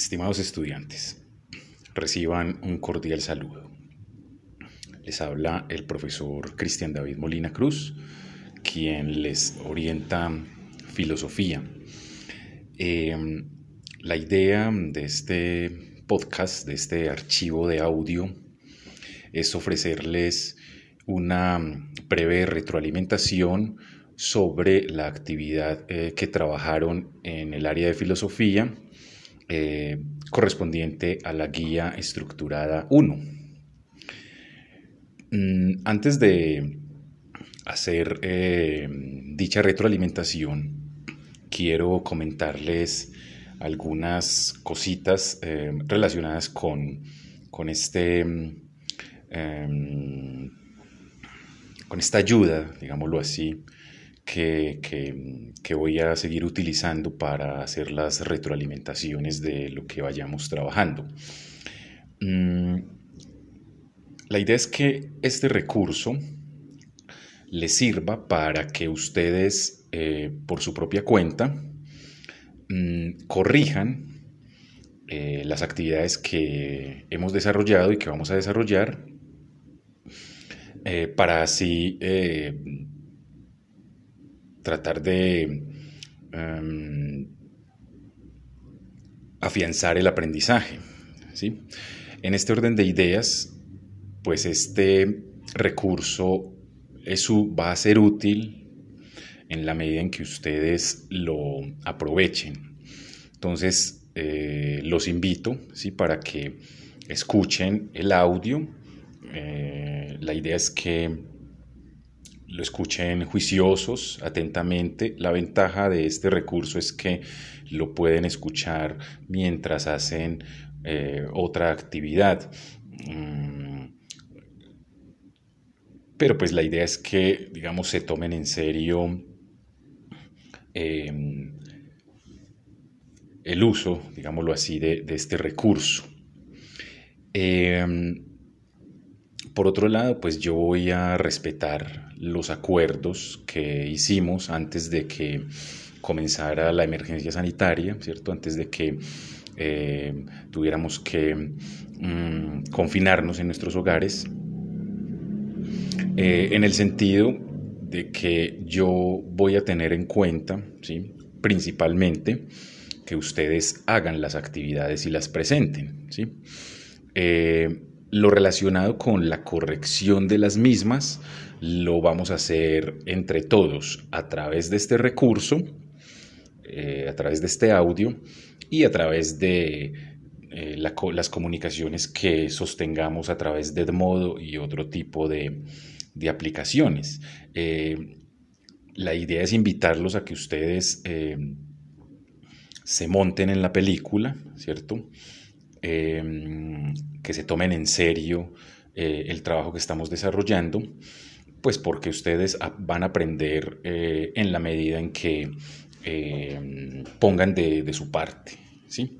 Estimados estudiantes, reciban un cordial saludo. Les habla el profesor Cristian David Molina Cruz, quien les orienta filosofía. Em, la idea de este podcast, de este archivo de audio, es ofrecerles una breve retroalimentación sobre la actividad eh, que trabajaron en el área de filosofía eh, correspondiente a la guía estructurada 1. Mm, antes de hacer eh, dicha retroalimentación, quiero comentarles algunas cositas eh, relacionadas con, con este... Em, con esta ayuda, digámoslo así, que, voy a seguir utilizando para hacer las retroalimentaciones de lo que vayamos trabajando. Mm, la idea es que este recurso les sirva para que ustedes eh, por su propia cuenta mm, corrijan eh, las actividades que hemos desarrollado y que vamos a desarrollar eh, para así tratar de em, afianzar el aprendizaje. ¿sí? En este orden de ideas, pues este recurso va a ser útil en la medida en que ustedes lo aprovechen. Entonces, eh, los invito ¿sí? para que escuchen el audio. Eh, la idea es que lo escuchen juiciosos, atentamente. La ventaja de este recurso es que lo pueden escuchar mientras hacen eh, otra actividad. Mm. Pero pues la idea es que, digamos, se tomen en serio em, el uso, digámoslo así, de, este recurso. Em, por otro lado, pues yo voy a respetar los acuerdos que hicimos antes de que comenzara la emergencia sanitaria, ¿cierto? Antes de que eh, tuviéramos que mm, confinarnos en nuestros hogares, eh, en el sentido de que yo voy a tener en cuenta, ¿sí? principalmente, que ustedes hagan las actividades y las presenten. ¿sí? Eh, lo relacionado con la corrección de las mismas lo vamos a hacer entre todos a través de este recurso, eh, a través de este audio y a través de eh, las comunicaciones que sostengamos a través de modo y otro tipo de, aplicaciones. Eh, la idea es invitarlos a que ustedes se monten en la película, ¿cierto? Que se tomen en serio eh, el trabajo que estamos desarrollando, pues porque ustedes van a aprender eh, en la medida en que em, pongan de, su parte, ¿sí?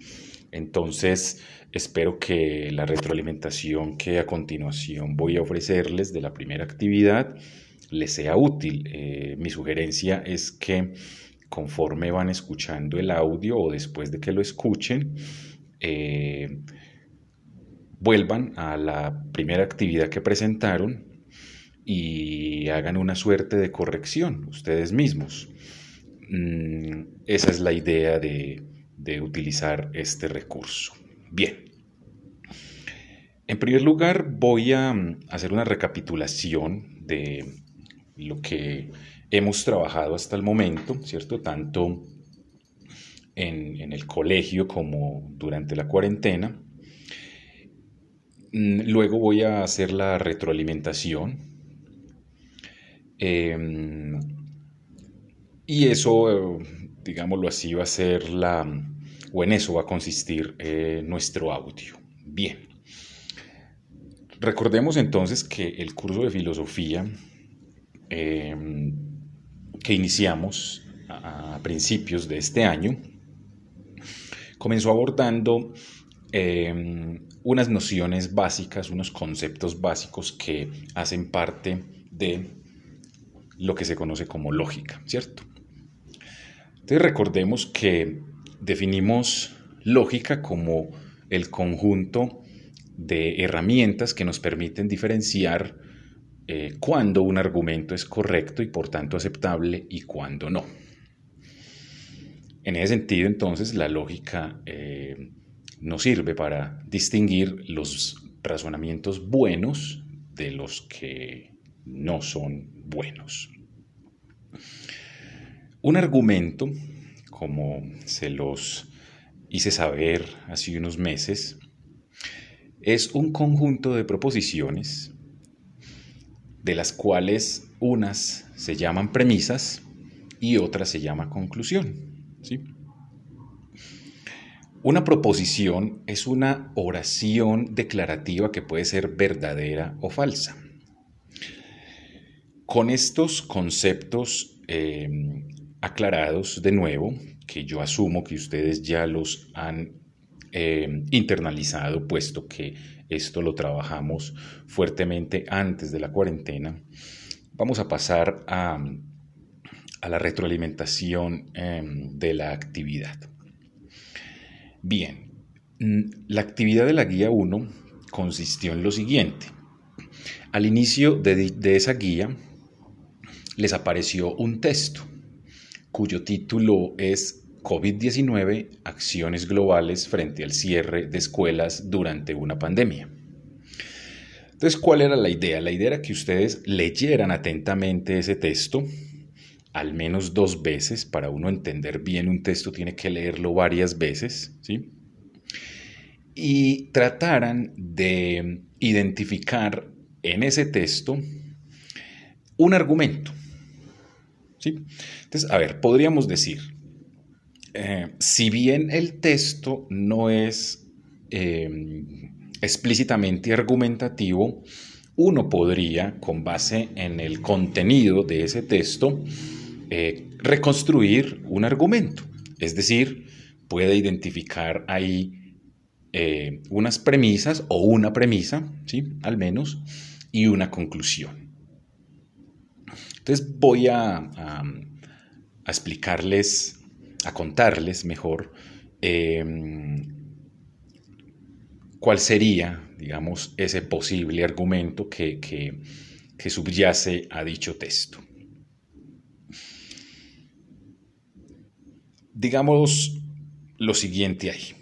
Entonces, espero que la retroalimentación que a continuación voy a ofrecerles de la primera actividad les sea útil. Eh, mi sugerencia es que conforme van escuchando el audio o después de que lo escuchen, eh, vuelvan a la primera actividad que presentaron y hagan una suerte de corrección ustedes mismos. Mm, esa es la idea de, utilizar este recurso. Bien. En primer lugar, voy a mm, hacer una recapitulación de lo que hemos trabajado hasta el momento, ¿cierto? Tanto en, el colegio como durante la cuarentena. Mm, luego voy a hacer la retroalimentación. Em, y eso, digámoslo así, va a ser la, o en eso va a consistir eh, nuestro audio. Bien. Recordemos entonces que el curso de filosofía em, que iniciamos a principios de este año comenzó abordando em, unas nociones básicas, unos conceptos básicos que hacen parte de lo que se conoce como lógica, ¿cierto? Entonces recordemos que definimos lógica como el conjunto de herramientas que nos permiten diferenciar eh, cuándo un argumento es correcto y por tanto aceptable y cuándo no. En ese sentido, entonces, la lógica eh, nos sirve para distinguir los razonamientos buenos de los que no son buenos. Un argumento, como se los hice saber hace unos meses, es un conjunto de proposiciones de las cuales unas se llaman premisas y otras se llama conclusión. ¿sí? Una proposición es una oración declarativa que puede ser verdadera o falsa. Con estos conceptos eh, aclarados de nuevo, que yo asumo que ustedes ya los han eh, internalizado, puesto que esto lo trabajamos fuertemente antes de la cuarentena, vamos a pasar a, la retroalimentación em, de la actividad. Bien, la actividad de la guía 1 consistió en lo siguiente. Al inicio de, de esa guía les apareció un texto cuyo título es COVID-19, acciones globales frente al cierre de escuelas durante una pandemia. Entonces, ¿cuál era la idea? La idea era que ustedes leyeran atentamente ese texto, al menos dos veces, para uno entender bien un texto tiene que leerlo varias veces, ¿sí? Y trataran de identificar en ese texto un argumento, ¿sí? Entonces, a ver, podríamos decir, eh, si bien el texto no es em, explícitamente argumentativo, uno podría, con base en el contenido de ese texto, eh, reconstruir un argumento. Es decir, puede identificar ahí eh, unas premisas o una premisa, ¿sí? al menos, y una conclusión. Entonces voy a explicarles a contarles mejor em, cuál sería, digamos, ese posible argumento que, que subyace a dicho texto. Digamos lo siguiente ahí.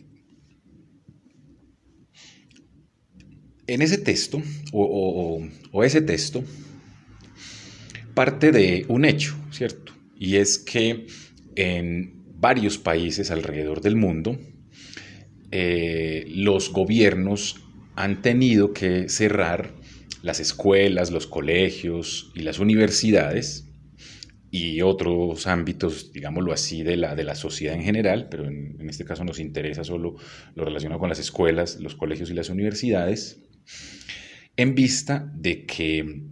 En ese texto, o, ese texto, parte de un hecho, ¿cierto? Y es que en varios países alrededor del mundo, eh, los gobiernos han tenido que cerrar las escuelas, los colegios y las universidades y otros ámbitos, digámoslo así, de la, de la sociedad en general, pero en, este caso nos interesa solo lo relacionado con las escuelas, los colegios y las universidades, en vista de que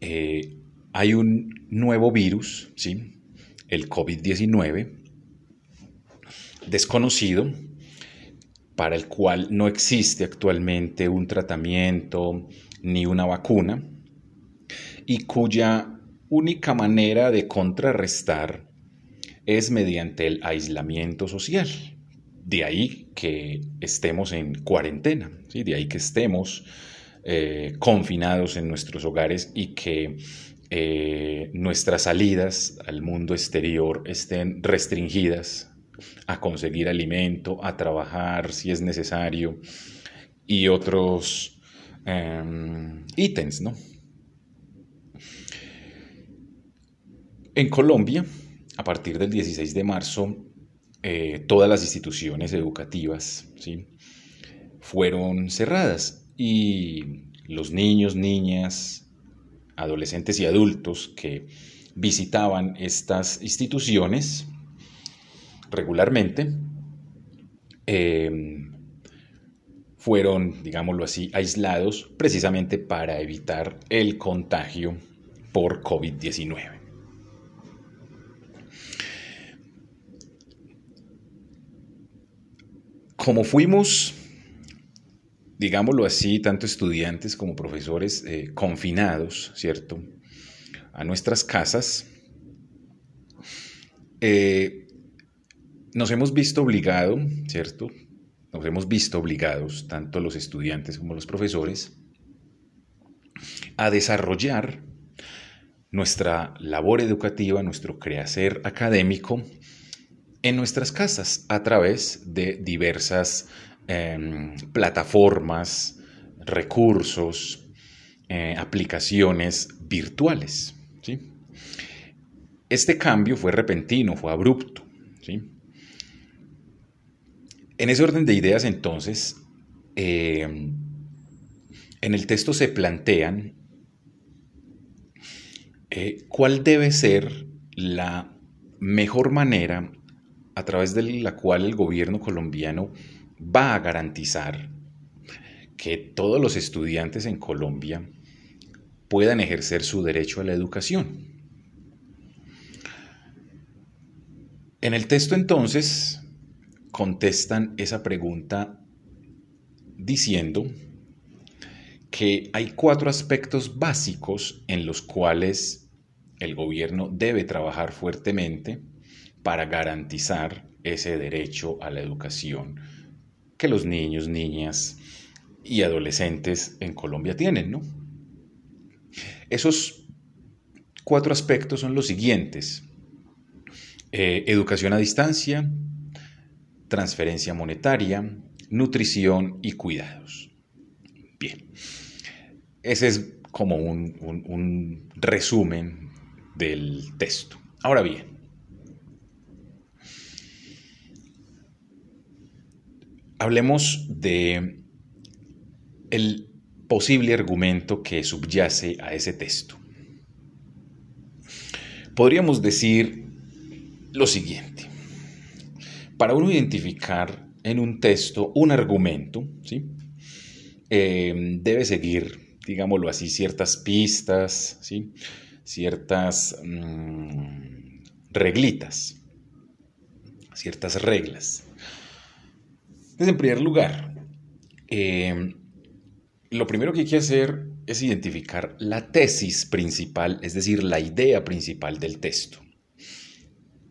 eh, hay un nuevo virus, ¿sí? el COVID-19, desconocido, para el cual no existe actualmente un tratamiento ni una vacuna, y cuya única manera de contrarrestar es mediante el aislamiento social. De ahí que estemos en cuarentena, ¿sí? de ahí que estemos eh, confinados en nuestros hogares y que eh, nuestras salidas al mundo exterior estén restringidas a conseguir alimento, a trabajar si es necesario y otros em, ítems, ¿no? En Colombia, a partir del 16 de marzo, eh, todas las instituciones educativas ¿sí? fueron cerradas y los niños, niñas, adolescentes y adultos que visitaban estas instituciones regularmente, em, fueron, digámoslo así, aislados precisamente para evitar el contagio por COVID-19. Como fuimos, digámoslo así, tanto estudiantes como profesores eh, confinados, ¿cierto? A nuestras casas, eh, nos hemos visto obligados, ¿cierto? Nos hemos visto obligados, tanto los estudiantes como los profesores, a desarrollar nuestra labor educativa, nuestro creacer académico en nuestras casas a través de diversas em, plataformas, recursos, eh, aplicaciones virtuales. ¿sí? Este cambio fue repentino, fue abrupto. ¿sí? En ese orden de ideas, entonces, em, en el texto se plantean eh, cuál debe ser la mejor manera a través de la cual el gobierno colombiano va a garantizar que todos los estudiantes en Colombia puedan ejercer su derecho a la educación. En el texto entonces contestan esa pregunta diciendo que hay cuatro aspectos básicos en los cuales el gobierno debe trabajar fuertemente para garantizar ese derecho a la educación que los niños, niñas y adolescentes en Colombia tienen, ¿no? Esos cuatro aspectos son los siguientes. Eh, educación a distancia, transferencia monetaria, nutrición y cuidados. Bien, ese es como un resumen del texto. Ahora bien, hablemos de el posible argumento que subyace a ese texto. Podríamos decir lo siguiente. Para uno identificar en un texto un argumento, ¿sí? Eh, debe seguir, digámoslo así, ciertas pistas, ¿sí? ciertas mm, reglitas, ciertas reglas. Entonces, en primer lugar, eh, lo primero que hay que hacer es identificar la tesis principal, es decir, la idea principal del texto.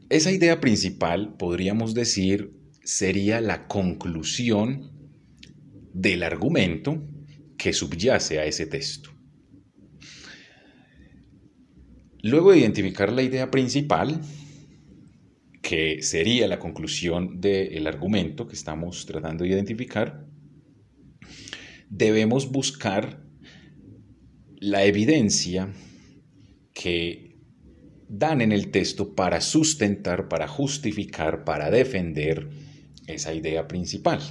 Esa idea principal, podríamos decir, sería la conclusión del argumento que subyace a ese texto. Luego de identificar la idea principal, que sería la conclusión del argumento que estamos tratando de identificar, debemos buscar la evidencia que dan en el texto para sustentar, para justificar, para defender esa idea principal.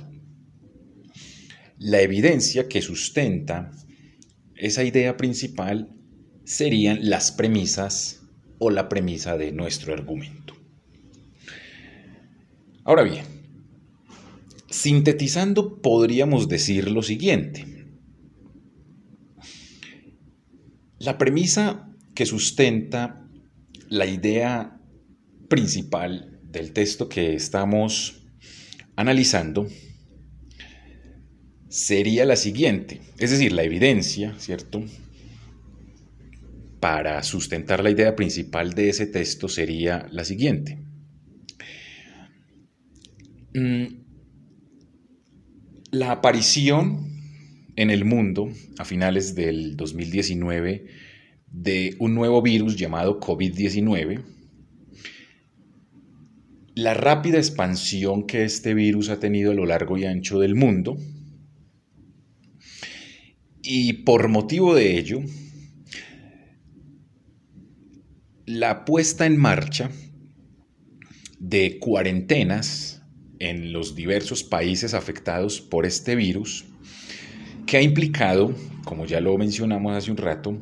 La evidencia que sustenta esa idea principal serían las premisas o la premisa de nuestro argumento. Ahora bien, Sintetizando, podríamos decir lo siguiente. La premisa que sustenta la idea principal del texto que estamos analizando sería la siguiente, es decir, la evidencia, ¿cierto? Para sustentar la idea principal de ese texto sería la siguiente. Mm, la aparición en el mundo a finales del 2019 de un nuevo virus llamado COVID-19, la rápida expansión que este virus ha tenido a lo largo y ancho del mundo, y por motivo de ello, la puesta en marcha de cuarentenas en los diversos países afectados por este virus, que ha implicado, como ya lo mencionamos hace un rato,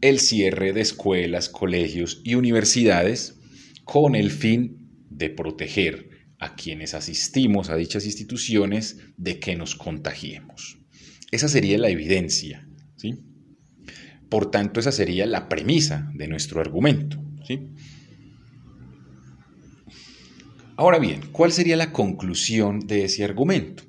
el cierre de escuelas, colegios y universidades con el fin de proteger a quienes asistimos a dichas instituciones de que nos contagiemos. Esa sería la evidencia, ¿sí? Por tanto, esa sería la premisa de nuestro argumento, ¿sí? Ahora bien, ¿cuál sería la conclusión de ese argumento?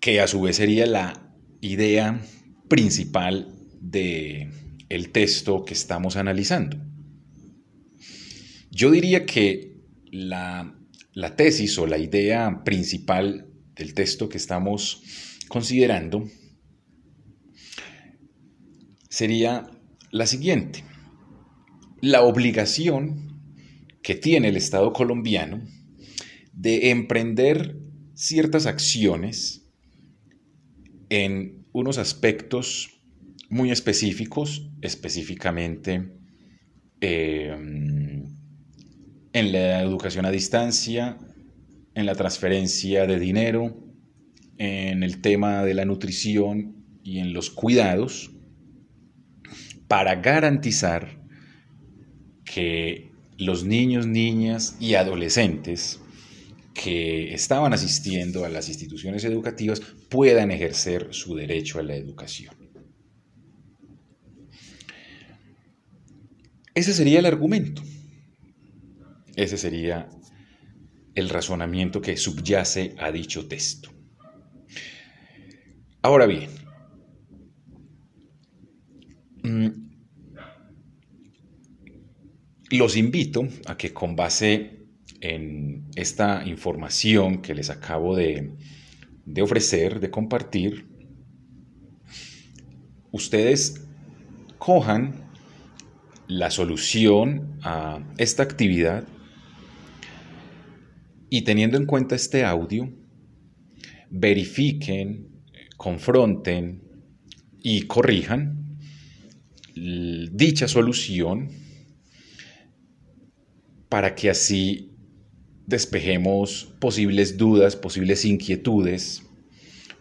Que a su vez sería la idea principal del el texto que estamos analizando. Yo diría que la, la tesis o la idea principal del texto que estamos considerando sería la siguiente. La obligación que tiene el Estado colombiano de emprender ciertas acciones en unos aspectos muy específicos, específicamente eh, en la educación a distancia, en la transferencia de dinero, en el tema de la nutrición y en los cuidados, para garantizar que los niños, niñas y adolescentes que estaban asistiendo a las instituciones educativas puedan ejercer su derecho a la educación. Ese sería el argumento. Ese sería el razonamiento que subyace a dicho texto. Ahora bien, mm, los invito a que con base en esta información que les acabo de, ofrecer, de compartir, ustedes cojan la solución a esta actividad y teniendo en cuenta este audio, verifiquen, confronten y corrijan dicha solución para que así despejemos posibles dudas, posibles inquietudes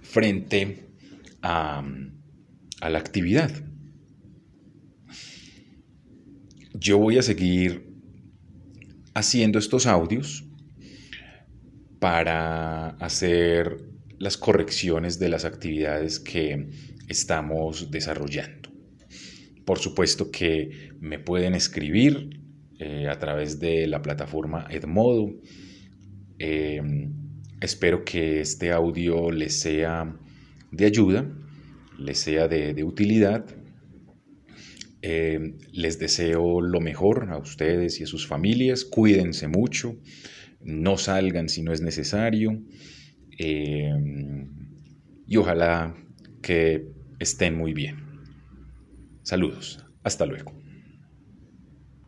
frente a, la actividad. Yo voy a seguir haciendo estos audios para hacer las correcciones de las actividades que estamos desarrollando. Por supuesto que me pueden escribir eh, a través de la plataforma Edmodo. Em, espero que este audio les sea de ayuda, les sea de, utilidad. Em, les deseo lo mejor a ustedes y a sus familias. Cuídense mucho. No salgan si no es necesario. Em, y ojalá que estén muy bien. Saludos. Hasta luego.